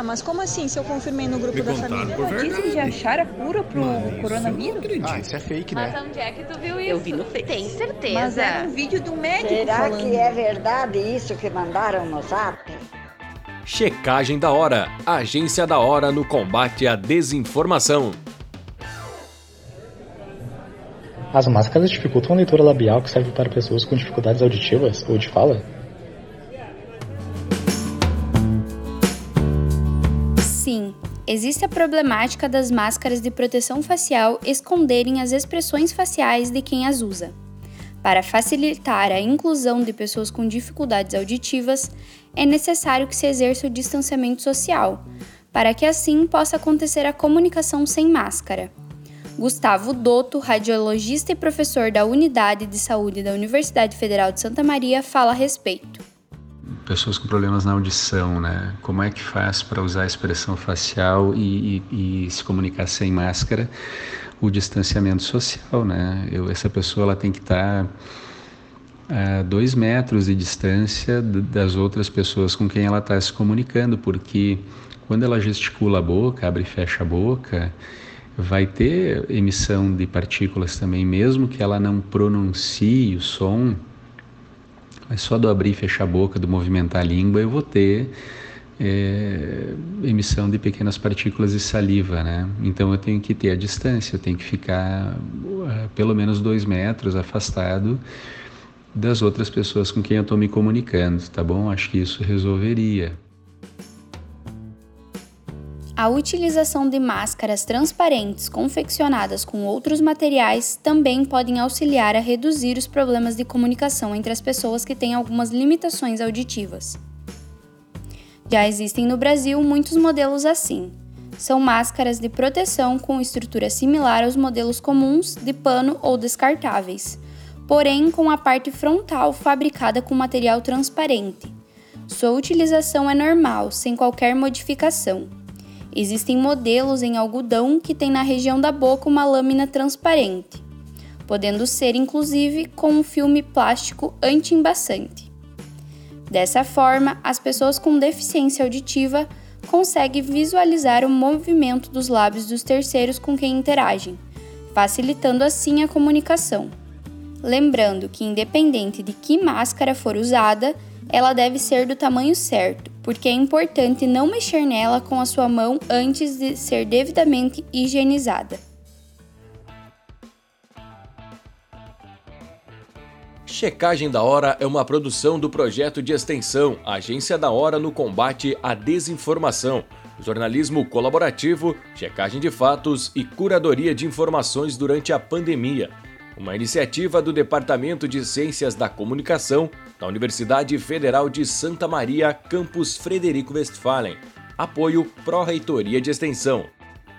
Tá, mas como assim se eu confirmei no grupo Me da família? por verdade. Dizem de achar a cura pro Mas coronavírus? eu não acredito. Ah, isso é fake, Mas né? onde é que tu viu isso? Eu vi no Face. Tem certeza. Mas era um vídeo do médico Será falando. que é verdade isso que mandaram no zap? Checagem da Hora, agência da hora no combate à desinformação. As máscaras dificultam a leitura labial que serve para pessoas com dificuldades auditivas ou de fala? Sim, existe a problemática das máscaras de proteção facial esconderem as expressões faciais de quem as usa. Para facilitar a inclusão de pessoas com dificuldades auditivas, é necessário que se exerça o distanciamento social, para que assim possa acontecer a comunicação sem máscara. Gustavo Dotto, radiologista e professor da Unidade de Saúde da Universidade Federal de Santa Maria, fala a respeito. Pessoas com problemas na audição, né? Como é que faz para usar a expressão facial e, e- e se comunicar sem máscara? O distanciamento social, né? Eu, essa pessoa ela tem que estar a dois metros de distância das outras pessoas com quem ela está se comunicando, porque quando ela gesticula a boca, abre e fecha a boca, vai ter emissão de partículas também, mesmo que ela não pronuncie o som, mas só do abrir e fechar a boca, do movimentar a língua, eu vou ter é, emissão de pequenas partículas de saliva, né? Então eu tenho que ter a distância, eu tenho que ficar uh, pelo menos dois metros afastado das outras pessoas com quem eu estou me comunicando, tá bom? Acho que isso resolveria. A utilização de máscaras transparentes confeccionadas com outros materiais também podem auxiliar a reduzir os problemas de comunicação entre as pessoas que têm algumas limitações auditivas. Já existem no Brasil muitos modelos assim. São máscaras de proteção com estrutura similar aos modelos comuns de pano ou descartáveis, porém com a parte frontal fabricada com material transparente. Sua utilização é normal, sem qualquer modificação. Existem modelos em algodão que têm na região da boca uma lâmina transparente, podendo ser inclusive com um filme plástico anti-embaçante. Dessa forma, as pessoas com deficiência auditiva conseguem visualizar o movimento dos lábios dos terceiros com quem interagem, facilitando assim a comunicação. Lembrando que, independente de que máscara for usada, ela deve ser do tamanho certo, porque é importante não mexer nela com a sua mão antes de ser devidamente higienizada. Checagem da Hora é uma produção do projeto de extensão Agência da Hora no combate à desinformação, jornalismo colaborativo, checagem de fatos e curadoria de informações durante a pandemia. Uma iniciativa do Departamento de Ciências da Comunicação da Universidade Federal de Santa Maria, campus Frederico Westphalen. Apoio Pró-Reitoria de Extensão.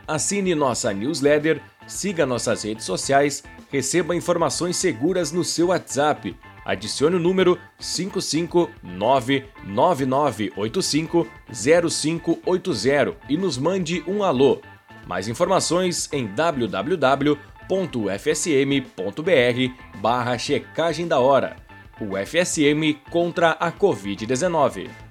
Assine nossa newsletter, siga nossas redes sociais, receba informações seguras no seu WhatsApp. Adicione o número 55999850580 e nos mande um alô. Mais informações em www.ufsm.br barra checagem da hora. O FSM contra a Covid-19.